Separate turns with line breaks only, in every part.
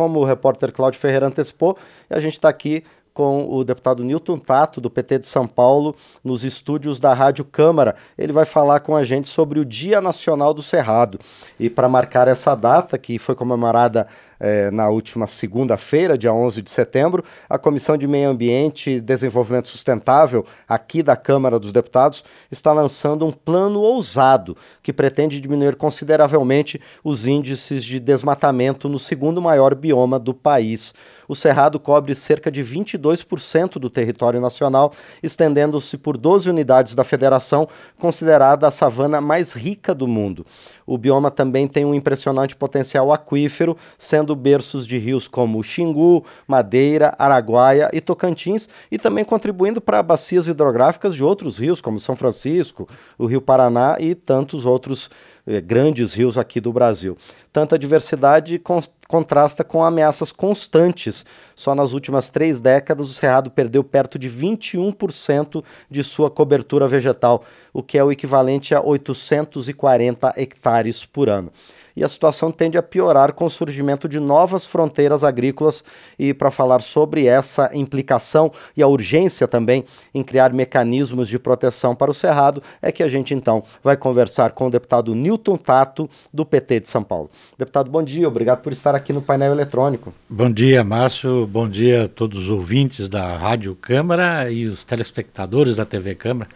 como o repórter Cláudio Ferreira antecipou, e a gente está aqui com o deputado Newton Tato, do PT de São Paulo, nos estúdios da Rádio Câmara. Ele vai falar com a gente sobre o Dia Nacional do Cerrado. E para marcar essa data, que foi comemorada eh, na última segunda-feira, dia 11 de setembro, a Comissão de Meio Ambiente e Desenvolvimento Sustentável, aqui da Câmara dos Deputados, está lançando um plano ousado que pretende diminuir consideravelmente os índices de desmatamento no segundo maior bioma do país. O Cerrado cobre cerca de 22% do território nacional, estendendo-se por 12 unidades da federação, considerada a savana mais rica do mundo. O bioma também tem um impressionante potencial aquífero, sendo berços de rios como Xingu, Madeira, Araguaia e Tocantins, e também contribuindo para bacias hidrográficas de outros rios, como São Francisco, o Rio Paraná e tantos outros eh, grandes rios aqui do Brasil. Tanta diversidade con contrasta com ameaças constantes. Só nas últimas três décadas, o Cerrado perdeu perto de 21% de sua cobertura vegetal, o que é o equivalente a 840 hectares por ano e a situação tende a piorar com o surgimento de novas fronteiras agrícolas. E para falar sobre essa implicação e a urgência também em criar mecanismos de proteção para o Cerrado, é que a gente então vai conversar com o deputado Newton Tato, do PT de São Paulo. Deputado, bom dia, obrigado por estar aqui no painel eletrônico.
Bom dia, Márcio, bom dia a todos os ouvintes da Rádio Câmara e os telespectadores da TV Câmara.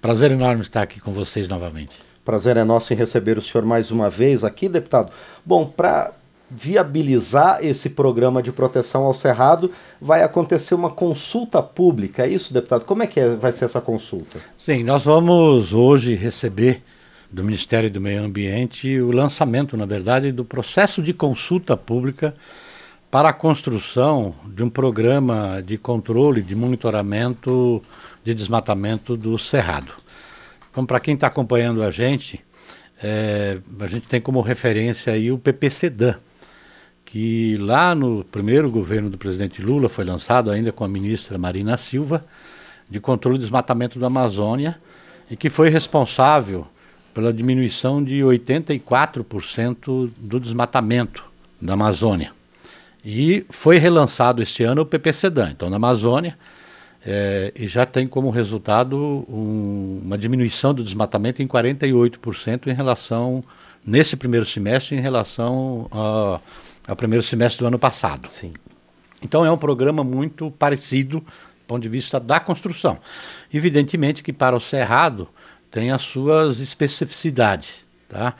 Prazer enorme estar aqui com vocês novamente.
Prazer é nosso em receber o senhor mais uma vez aqui, deputado. Bom, para viabilizar esse programa de proteção ao cerrado, vai acontecer uma consulta pública, é isso, deputado? Como é que é, vai ser essa consulta?
Sim, nós vamos hoje receber do Ministério do Meio Ambiente o lançamento, na verdade, do processo de consulta pública para a construção de um programa de controle, de monitoramento de desmatamento do cerrado. Então, para quem está acompanhando a gente, é, a gente tem como referência aí o PPCDAN, que lá no primeiro governo do presidente Lula foi lançado ainda com a ministra Marina Silva, de controle do desmatamento da Amazônia, e que foi responsável pela diminuição de 84% do desmatamento da Amazônia. E foi relançado este ano o PPCDAN. Então, na Amazônia, é, e já tem como resultado um, uma diminuição do desmatamento em 48% em relação, nesse primeiro semestre, em relação a, ao primeiro semestre do ano passado.
Sim.
Então é um programa muito parecido do ponto de vista da construção. Evidentemente que para o Cerrado tem as suas especificidades, tá?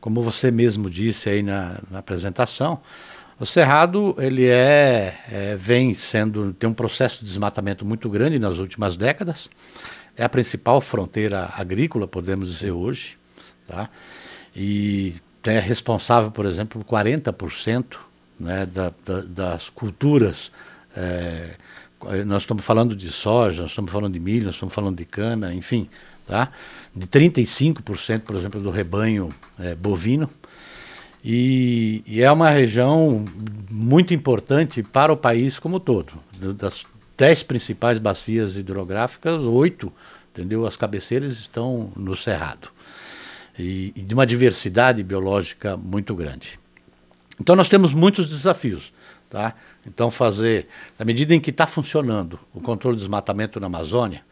Como você mesmo disse aí na, na apresentação, o Cerrado ele é, é, vem sendo tem um processo de desmatamento muito grande nas últimas décadas. É a principal fronteira agrícola, podemos dizer hoje, tá? E é responsável, por exemplo, por 40% né, da, da, das culturas. É, nós estamos falando de soja, nós estamos falando de milho, nós estamos falando de cana, enfim, tá? De 35%, por exemplo, do rebanho é, bovino. E, e, é uma região muito importante para o país como todo. Das dez principais bacias hidrográficas, oito, entendeu? As cabeceiras estão no Cerrado. E, e de uma diversidade biológica muito grande. Então nós temos muitos desafios. Tá? Então fazer, na medida em que está funcionando o controle do desmatamento na Amazônia,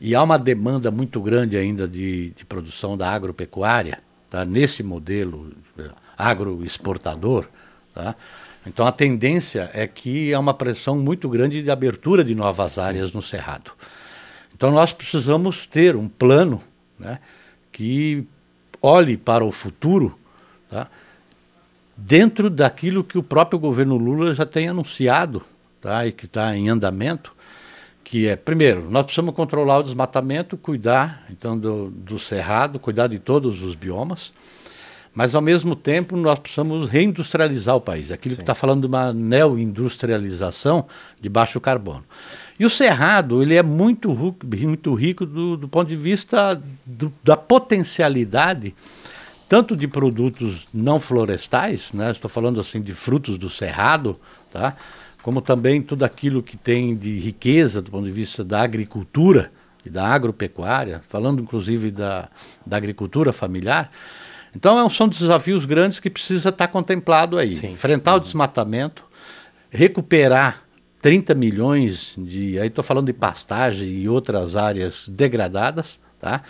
e há uma demanda muito grande ainda de, de produção da agropecuária, tá? nesse modelo agroexportador, tá? Então a tendência é que há uma pressão muito grande de abertura de novas Sim. áreas no Cerrado. Então nós precisamos ter um plano né, que olhe para o futuro tá, dentro daquilo que o próprio governo Lula já tem anunciado tá, e que está em andamento, que é, primeiro, nós precisamos controlar o desmatamento, cuidar então do, do cerrado, cuidar de todos os biomas, mas, ao mesmo tempo, nós precisamos reindustrializar o país. Aquilo Sim. que está falando de uma neoindustrialização de baixo carbono. E o Cerrado, ele é muito, muito rico do, do ponto de vista do, da potencialidade tanto de produtos não florestais, né? estou falando assim de frutos do cerrado, tá? como também tudo aquilo que tem de riqueza do ponto de vista da agricultura e da agropecuária, falando inclusive da, da agricultura familiar, Então é são desafios grandes que precisa estar contemplado aí. Sim. Enfrentar uhum. o desmatamento, recuperar 30 milhões de. Aí estou falando de pastagem e outras áreas degradadas, tá?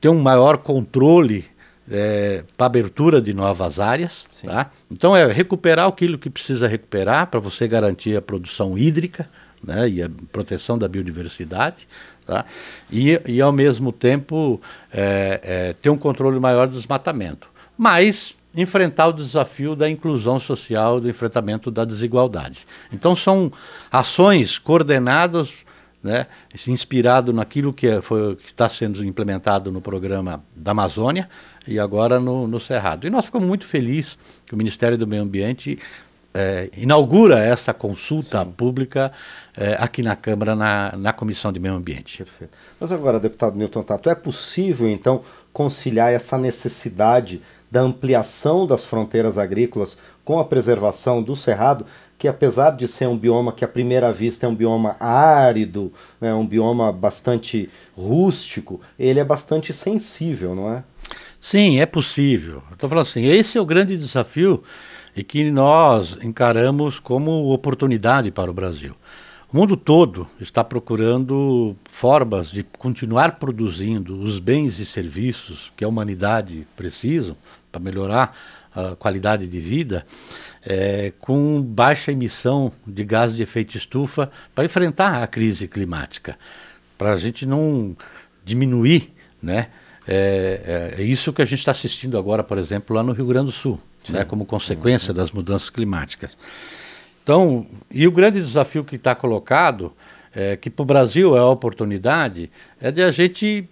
ter um maior controle é, para abertura de novas áreas. Tá? Então é recuperar aquilo que precisa recuperar para você garantir a produção hídrica né, e a proteção da biodiversidade. Tá? E, e ao mesmo tempo é, é, ter um controle maior do desmatamento. Mas enfrentar o desafio da inclusão social, do enfrentamento da desigualdade. Então são ações coordenadas, né, inspirado naquilo que é, está sendo implementado no programa da Amazônia e agora no, no Cerrado. E nós ficamos muito felizes que o Ministério do Meio Ambiente é, inaugura essa consulta Sim. pública é, aqui na Câmara, na, na Comissão de Meio Ambiente.
Perfeito. Mas agora, deputado Newton Tato, é possível, então, conciliar essa necessidade da ampliação das fronteiras agrícolas com a preservação do cerrado, que apesar de ser um bioma que à primeira vista é um bioma árido, né, um bioma bastante rústico, ele é bastante sensível, não é?
Sim, é possível. Estou falando assim, esse é o grande desafio e que nós encaramos como oportunidade para o Brasil. O mundo todo está procurando formas de continuar produzindo os bens e serviços que a humanidade precisa para melhorar a qualidade de vida, é, com baixa emissão de gás de efeito estufa para enfrentar a crise climática, para a gente não diminuir, né? É, é, é isso que a gente está assistindo agora, por exemplo, lá no Rio Grande do Sul, né, como consequência das mudanças climáticas. Então, e o grande desafio que está colocado, é, que para o Brasil é a oportunidade, é de a gente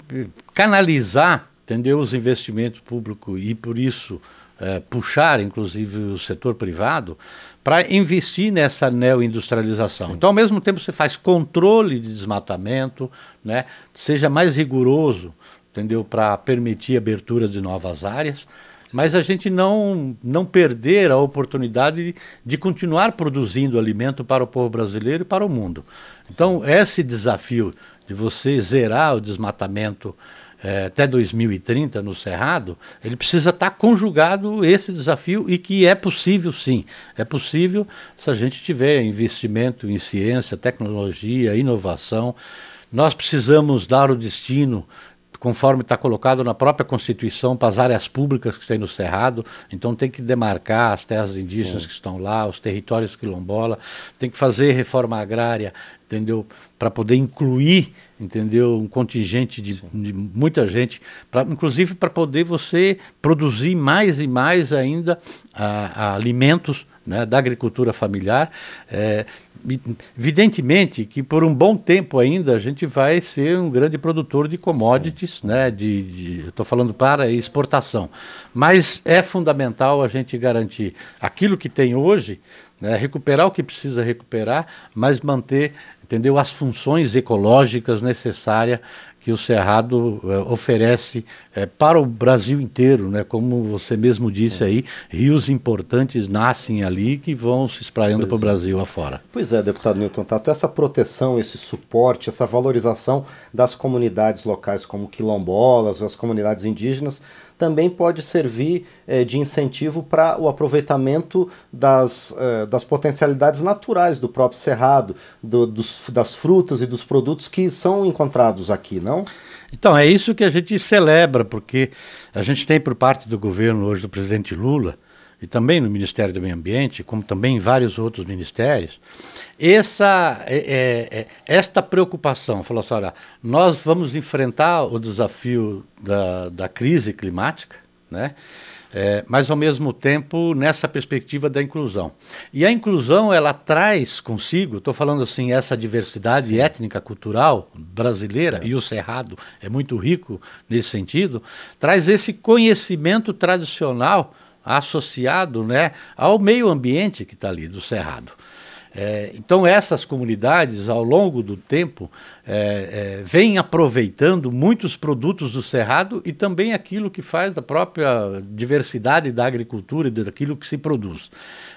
canalizar entendeu, os investimentos públicos e, por isso, é, puxar, inclusive, o setor privado para investir nessa neoindustrialização. Sim. Então, ao mesmo tempo, você faz controle de desmatamento, né, seja mais rigoroso, entendeu, para permitir a abertura de novas áreas, mas a gente não, não perder a oportunidade de, de continuar produzindo alimento para o povo brasileiro e para o mundo. Então, esse desafio de você zerar o desmatamento é, até 2030 no Cerrado, ele precisa estar conjugado esse desafio e que é possível sim. É possível se a gente tiver investimento em ciência, tecnologia, inovação. Nós precisamos dar o destino conforme está colocado na própria Constituição, para as áreas públicas que tem no Cerrado. Então tem que demarcar as terras indígenas Sim. que estão lá, os territórios quilombola, tem que fazer reforma agrária, entendeu? Para poder incluir, entendeu? Um contingente de, de muita gente, pra, inclusive para poder você produzir mais e mais ainda a, a alimentos né, da agricultura familiar. É, evidentemente que por um bom tempo ainda a gente vai ser um grande produtor de commodities, Sim. né, de, estou falando para exportação, mas é fundamental a gente garantir aquilo que tem hoje, né, recuperar o que precisa recuperar, mas manter, entendeu, as funções ecológicas necessárias que o Cerrado é, oferece é, para o Brasil inteiro, né? Como você mesmo disse Sim. aí, rios importantes nascem ali que vão se espraiando para o é. Brasil afora.
Pois é, deputado Newton Tato, essa proteção, esse suporte, essa valorização das comunidades locais como quilombolas, as comunidades indígenas, também pode servir eh, de incentivo para o aproveitamento das, eh, das potencialidades naturais do próprio cerrado, do, dos, das frutas e dos produtos que são encontrados aqui, não?
Então, é isso que a gente celebra, porque a gente tem por parte do governo hoje do presidente Lula, e também no Ministério do Meio Ambiente, como também em vários outros ministérios, essa, é, é, é, esta preocupação, falou assim, olha, nós vamos enfrentar o desafio da, da crise climática, né? É, mas ao mesmo tempo nessa perspectiva da inclusão. E a inclusão ela traz consigo, estou falando assim, essa diversidade Sim. étnica, cultural brasileira, é. e o Cerrado é muito rico nesse sentido, traz esse conhecimento tradicional associado né, ao meio ambiente que está ali, do Cerrado. É, então, essas comunidades, ao longo do tempo, é, é, vêm aproveitando muitos produtos do Cerrado e também aquilo que faz da própria diversidade da agricultura e daquilo que se produz.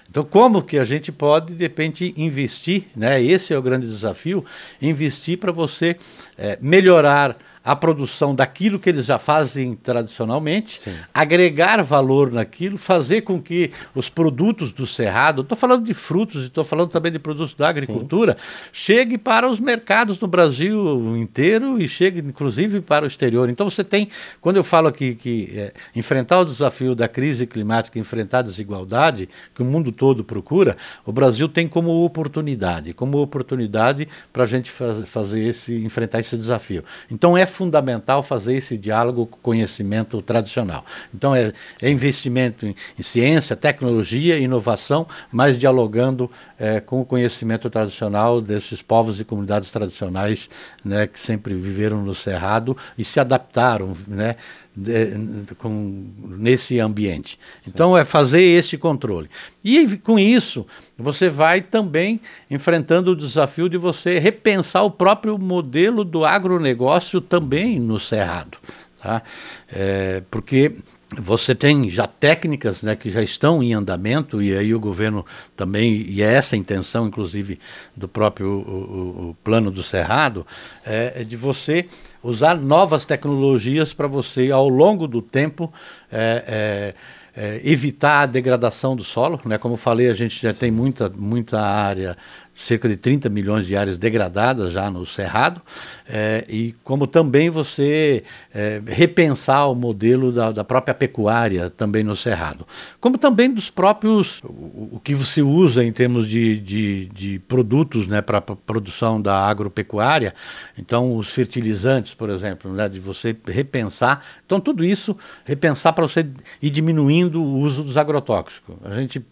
Então, como que a gente pode, de repente, investir, né? esse é o grande desafio, investir para você é, melhorar a produção daquilo que eles já fazem tradicionalmente, Sim. agregar valor naquilo, fazer com que os produtos do cerrado, estou falando de frutos, estou falando também de produtos da agricultura, Sim. chegue para os mercados no Brasil inteiro e chegue inclusive para o exterior. Então você tem, quando eu falo aqui que é, enfrentar o desafio da crise climática, enfrentar a desigualdade que o mundo todo procura, o Brasil tem como oportunidade, como oportunidade para a gente faz, fazer esse, enfrentar esse desafio. Então é fundamental fazer esse diálogo com o conhecimento tradicional. Então, é, é investimento em, em, ciência, tecnologia, inovação, mas dialogando é, com o conhecimento tradicional desses povos e comunidades tradicionais né, que sempre viveram no Cerrado e se adaptaram, né? De, com, nesse ambiente. Então, é fazer esse controle. E com isso, você vai também enfrentando o desafio de você repensar o próprio modelo do agronegócio também no Cerrado. Tá? É, porque você tem já técnicas né, que já estão em andamento, e aí o governo também, e é essa a intenção, inclusive, do próprio o, o plano do Cerrado, é, é, de você usar novas tecnologias para você, ao longo do tempo, é, é, é, evitar a degradação do solo. Né? Como falei, a gente já Sim. tem muita, muita área cerca de 30 milhões de áreas degradadas já no Cerrado, é, e como também você é, repensar o modelo da, da, própria pecuária também no Cerrado. Como também dos próprios, o, o que você usa em termos de, de, de produtos né, para produção da agropecuária, então os fertilizantes, por exemplo, né, de você repensar, então tudo isso, repensar para você ir diminuindo o uso dos agrotóxicos. A gente,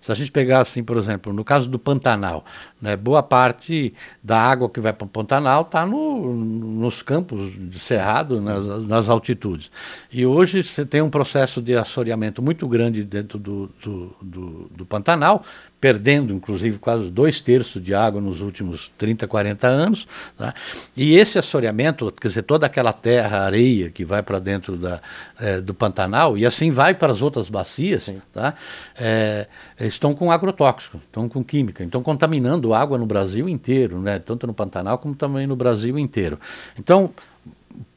se a gente pegar assim, por exemplo, no caso do Pantanal, né? Boa parte da água que vai para o Pantanal está no, nos campos de cerrado, nas, nas, altitudes. E hoje você tem um processo de assoreamento muito grande dentro do, do, do, do Pantanal, perdendo inclusive quase dois terços de água nos últimos 30, 40 anos. Tá? E esse assoreamento, quer dizer, toda aquela terra, areia que vai para dentro da, é, do Pantanal, e assim vai para as outras bacias, tá? É, estão com agrotóxico, estão com química, estão contaminando água no Brasil inteiro, né? tanto no Pantanal como também no Brasil inteiro. Então,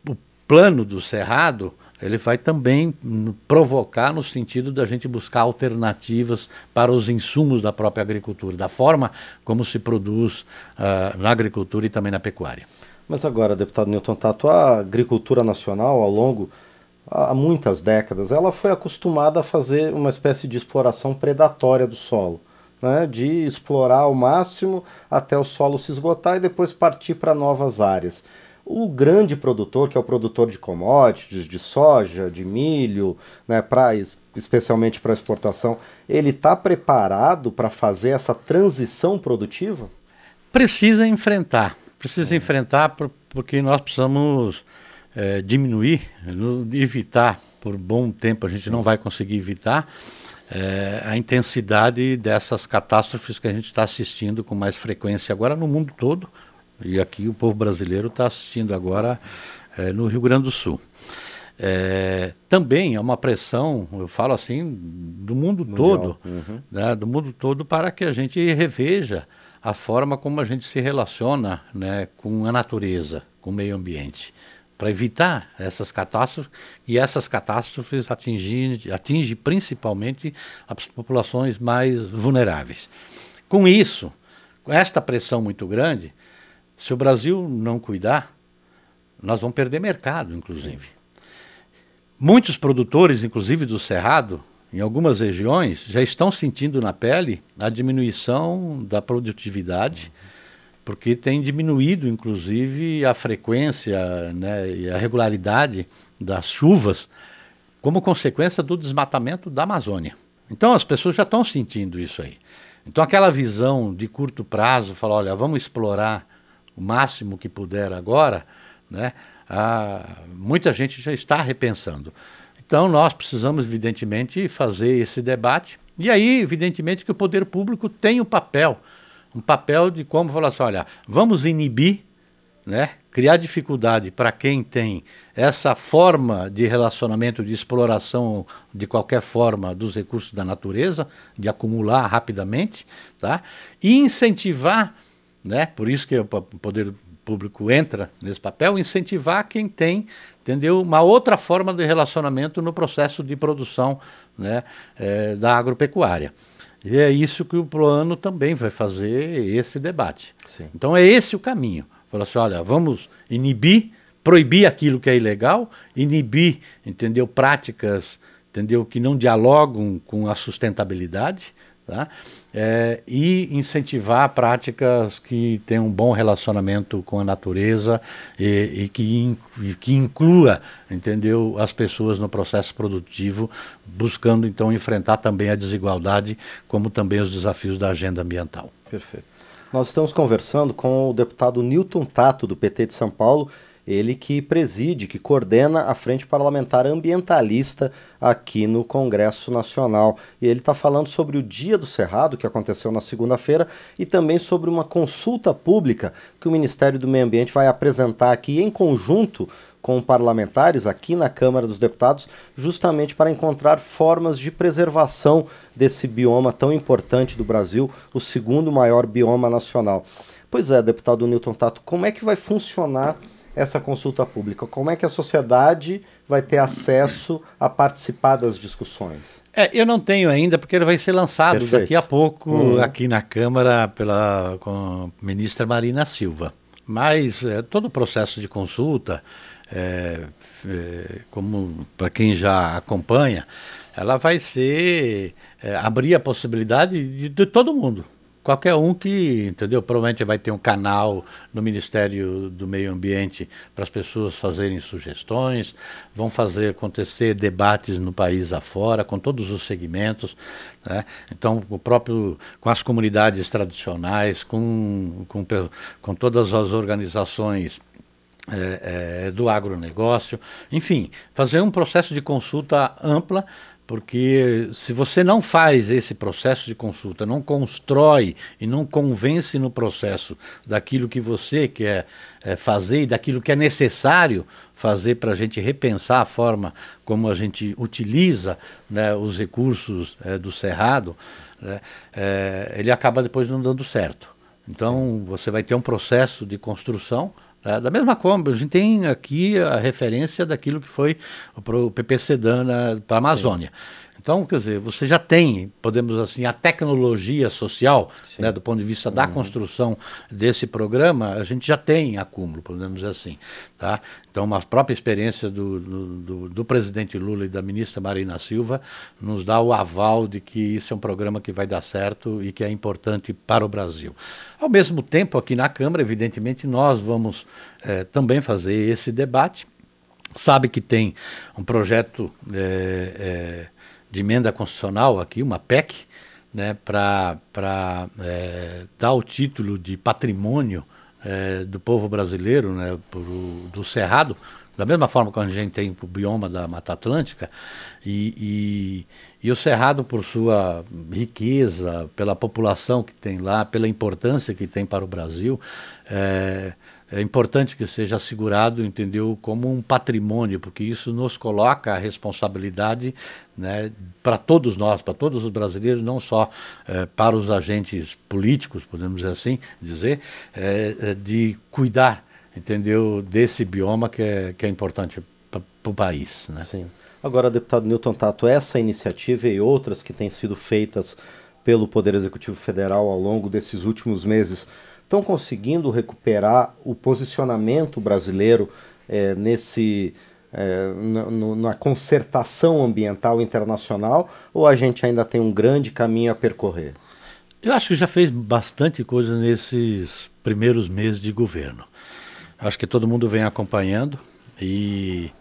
o plano do Cerrado ele vai também provocar no sentido da gente buscar alternativas para os insumos da própria agricultura, da forma como se produz uh, na agricultura e também na pecuária.
Mas agora, deputado Newton Tato, a agricultura nacional, ao longo, há muitas décadas, ela foi acostumada a fazer uma espécie de exploração predatória do solo. Né, de explorar ao máximo até o solo se esgotar e depois partir para novas áreas. O grande produtor, que é o produtor de commodities, de soja, de milho, né, pra, especialmente para exportação, ele está preparado para fazer essa transição produtiva?
Precisa enfrentar. Precisa enfrentar porque nós precisamos é, diminuir, evitar por bom tempo, a gente não vai conseguir evitar é, a intensidade dessas catástrofes que a gente está assistindo com mais frequência agora no mundo todo, e aqui o povo brasileiro está assistindo agora é, no Rio Grande do Sul. É, também é uma pressão, eu falo assim, do mundo Mundial. todo, uhum. né, do mundo todo para que a gente reveja a forma como a gente se relaciona né, com a natureza, com o meio ambiente, para evitar essas catástrofes e essas catástrofes atingem, atingem principalmente as populações mais vulneráveis. Com isso, com esta pressão muito grande, se o Brasil não cuidar, nós vamos perder mercado, inclusive. Sim. Muitos produtores, inclusive do Cerrado, em algumas regiões, já estão sentindo na pele a diminuição da produtividade, porque tem diminuído, inclusive, a frequência né, e a regularidade das chuvas como consequência do desmatamento da Amazônia. Então as pessoas já estão sentindo isso aí. Então aquela visão de curto prazo, falar, olha, vamos explorar o máximo que puder agora, né, a, muita gente já está repensando. Então nós precisamos, evidentemente, fazer esse debate. E aí, evidentemente, que o poder público tem um papel, um papel de como falar assim, olha, vamos inibir, né, criar dificuldade para quem tem essa forma de relacionamento, de exploração de qualquer forma dos recursos da natureza, de acumular rapidamente, tá? e incentivar né? Por isso que o poder público entra nesse papel, incentivar quem tem, entendeu, uma outra forma de relacionamento no processo de produção né, é, da agropecuária. E é isso que o plano também vai fazer esse debate. Sim. Então é esse o caminho. Falar assim, olha, vamos inibir, proibir aquilo que é ilegal, inibir, entendeu, práticas, entendeu, que não dialogam com a sustentabilidade, Tá? É, e incentivar práticas que tenham um bom relacionamento com a natureza e, e que, e que inclua entendeu, as pessoas no processo produtivo, buscando então enfrentar também a desigualdade, como também os desafios da agenda ambiental.
Perfeito. Nós estamos conversando com o deputado Newton Tato, do PT de São Paulo, ele que preside, que coordena a Frente Parlamentar Ambientalista aqui no Congresso Nacional. E ele está falando sobre o Dia do Cerrado, que aconteceu na segunda-feira, e também sobre uma consulta pública que o Ministério do Meio Ambiente vai apresentar aqui em conjunto com parlamentares aqui na Câmara dos Deputados, justamente para encontrar formas de preservação desse bioma tão importante do Brasil, o segundo maior bioma nacional. Pois é, deputado Newton Tato, como é que vai funcionar essa consulta pública? Como é que a sociedade vai ter acesso a participar das discussões?
É, eu não tenho ainda, porque ele vai ser lançado Perfeito. daqui a pouco uhum. aqui na Câmara pela com a ministra Marina Silva. Mas é, todo o processo de consulta, é, é, como para quem já acompanha, ela vai ser é, abrir a possibilidade de, de todo mundo qualquer um que, entendeu? Provavelmente vai ter um canal no Ministério do Meio Ambiente para as pessoas fazerem sugestões, vão fazer acontecer debates no país afora, com todos os segmentos, né? Então, o próprio, com as comunidades tradicionais, com, com, com todas as organizações é, é, do agronegócio, enfim, fazer um processo de consulta ampla porque se você não faz esse processo de consulta, não constrói e não convence no processo daquilo que você quer é, fazer e daquilo que é necessário fazer para a gente repensar a forma como a gente utiliza né, os recursos é, do Cerrado, né, é, ele acaba depois não dando certo. Então Sim. você vai ter um processo de construção é, da mesma forma, a gente tem aqui a referência daquilo que foi o PPC Dana para a Amazônia. Sim. Então, quer dizer, você já tem, podemos assim, a tecnologia social, né, do ponto de vista da uhum. construção desse programa, a gente já tem acúmulo, podemos dizer assim. Tá? Então, uma própria experiência do, do, do, presidente Lula e da ministra Marina Silva nos dá o aval de que isso é um programa que vai dar certo e que é importante para o Brasil. Ao mesmo tempo, aqui na Câmara, evidentemente, nós vamos eh, também fazer esse debate. Sabe que tem um projeto eh, eh, de emenda constitucional aqui, uma PEC, né, para é, dar o título de patrimônio é, do povo brasileiro, né, pro, do Cerrado, da mesma forma que a gente tem o bioma da Mata Atlântica, e, e, e, o Cerrado, por sua riqueza, pela população que tem lá, pela importância que tem para o Brasil, é, é importante que seja assegurado, entendeu, como um patrimônio, porque isso nos coloca a responsabilidade né, para todos nós, para todos os brasileiros, não só é, para os agentes políticos, podemos assim, dizer, é, de cuidar, entendeu, desse bioma que é, que é importante para o país. Né?
Sim. Agora, deputado Newton Tato, essa iniciativa e outras que têm sido feitas pelo Poder Executivo Federal ao longo desses últimos meses estão conseguindo recuperar o posicionamento brasileiro é, nesse é, na, na, concertação ambiental internacional ou a gente ainda tem um grande caminho a percorrer?
Eu acho que já fez bastante coisa nesses primeiros meses de governo. Acho que todo mundo vem acompanhando e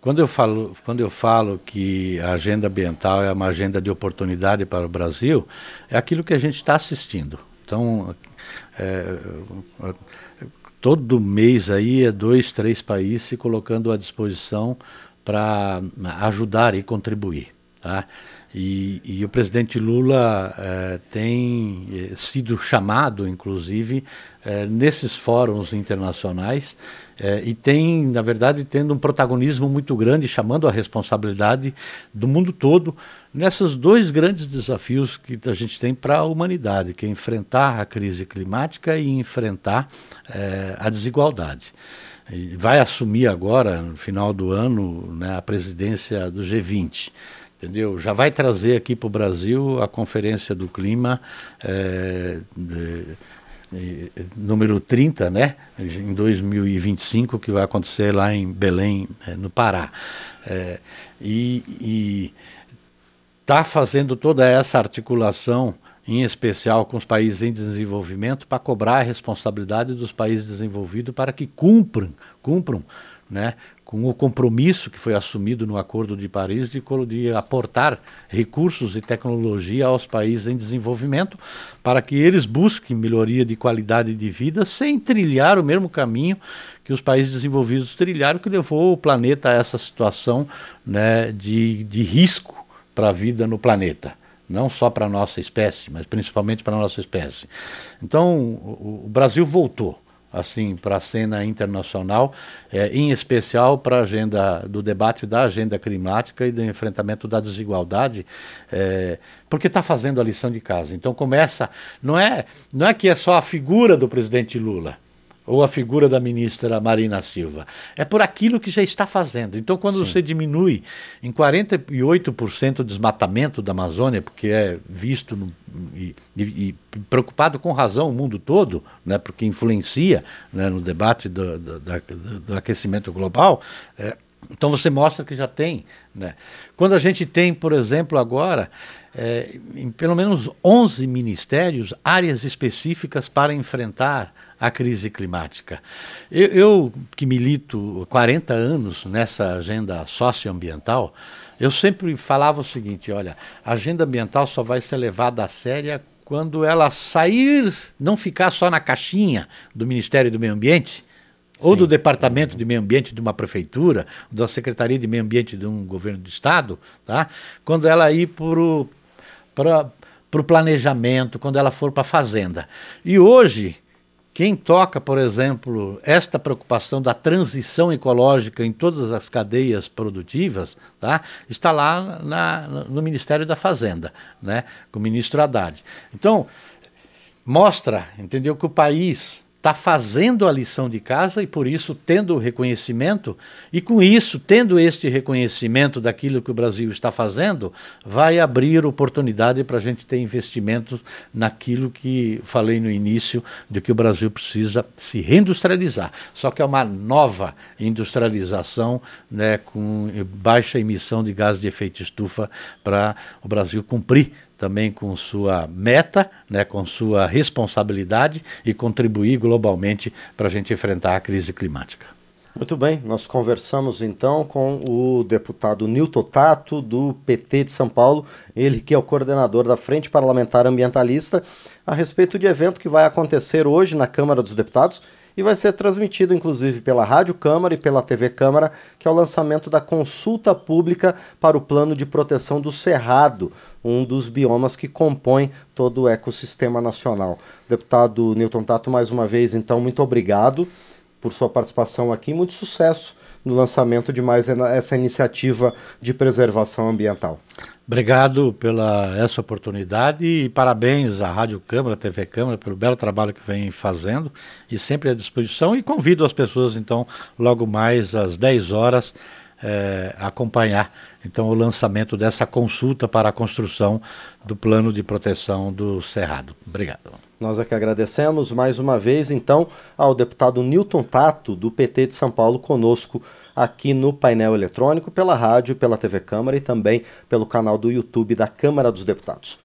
quando eu falo, quando eu falo que a agenda ambiental é uma agenda de oportunidade para o Brasil, é aquilo que a gente está assistindo. Então, é, todo mês aí é dois, três países se colocando à disposição para ajudar e contribuir. Tá? E, e, o presidente Lula eh, tem eh, sido chamado, inclusive, eh, nesses fóruns internacionais e tem, na verdade, tendo um protagonismo muito grande, chamando a responsabilidade do mundo todo nesses dois grandes desafios que a gente tem para a humanidade, que é enfrentar a crise climática e enfrentar a desigualdade. Vai assumir agora, no final do ano, né, a presidência do G20 entendeu? Já vai trazer aqui para o Brasil a Conferência do Clima é, de, de, número 30, né? Em 2025, que vai acontecer lá em Belém, é, no Pará. É, e está fazendo toda essa articulação em especial com os países em desenvolvimento, para cobrar a responsabilidade dos países desenvolvidos para que cumpram, cumpram né, com o compromisso que foi assumido no Acordo de Paris de, de, aportar recursos e tecnologia aos países em desenvolvimento para que eles busquem melhoria de qualidade de vida sem trilhar o mesmo caminho que os países desenvolvidos trilharam, que levou o planeta a essa situação né, de, de risco para a vida no planeta não só para a nossa espécie, mas principalmente para a nossa espécie. Então, o, o Brasil voltou assim para a cena internacional, é, em especial para a agenda do debate da agenda climática e do enfrentamento da desigualdade, é, porque está fazendo a lição de casa. Então começa, não é, não é que é só a figura do presidente Lula ou a figura da ministra Marina Silva. É por aquilo que já está fazendo. Então, quando Sim. você diminui em 48% o desmatamento da Amazônia, porque é visto no, e, e, e, preocupado com razão o mundo todo, né, porque influencia né, no debate do, do, do, do aquecimento global, é, então você mostra que já tem. Né? Quando a gente tem, por exemplo, agora, é, em pelo menos 11 ministérios, áreas específicas para enfrentar a crise climática. Eu, eu, que milito 40 anos nessa agenda socioambiental, eu sempre falava o seguinte: olha, a agenda ambiental só vai ser levada a séria quando ela sair, não ficar só na caixinha do Ministério do Meio Ambiente, ou do Departamento de Meio Ambiente de uma prefeitura, da Secretaria de Meio Ambiente de um governo do estado, tá? quando ela ir para o planejamento, quando ela for para a fazenda. E hoje, quem toca, por exemplo, esta preocupação da transição ecológica em todas as cadeias produtivas, tá? está lá na, no Ministério da Fazenda, né? com o ministro Haddad. Então, mostra, entendeu, que o país está fazendo a lição de casa e por isso tendo o reconhecimento, e com isso, tendo este reconhecimento daquilo que o Brasil está fazendo, vai abrir oportunidade para a gente ter investimentos naquilo que falei no início, de que o Brasil precisa se reindustrializar. Só que é uma nova industrialização né, com baixa emissão de gás de efeito estufa para o Brasil cumprir também com sua meta, né, com sua responsabilidade e contribuir globalmente para a gente enfrentar a crise climática.
Muito bem, nós conversamos então com o deputado Nilton Tato, do PT de São Paulo, ele que é o coordenador da Frente Parlamentar Ambientalista, a respeito de evento que vai acontecer hoje na Câmara dos Deputados e vai ser transmitido inclusive pela Rádio Câmara e pela TV Câmara, que é o lançamento da consulta pública para o plano de proteção do Cerrado, um dos biomas que compõem todo o ecossistema nacional. Deputado Newton Tato, mais uma vez, então, muito obrigado por sua participação aqui, muito sucesso no lançamento de mais essa iniciativa de preservação ambiental.
Obrigado pela essa oportunidade e parabéns à Rádio Câmara, TV Câmara, pelo belo trabalho que vem fazendo e sempre à disposição. E convido as pessoas, então, logo mais às 10 horas, é, acompanhar então o lançamento dessa consulta para a construção do plano de proteção do Cerrado. Obrigado.
Nós aqui agradecemos mais uma vez, então, ao deputado Newton Tato, do PT de São Paulo, conosco aqui no painel eletrônico, pela rádio, pela TV Câmara e também pelo canal do YouTube da Câmara dos Deputados.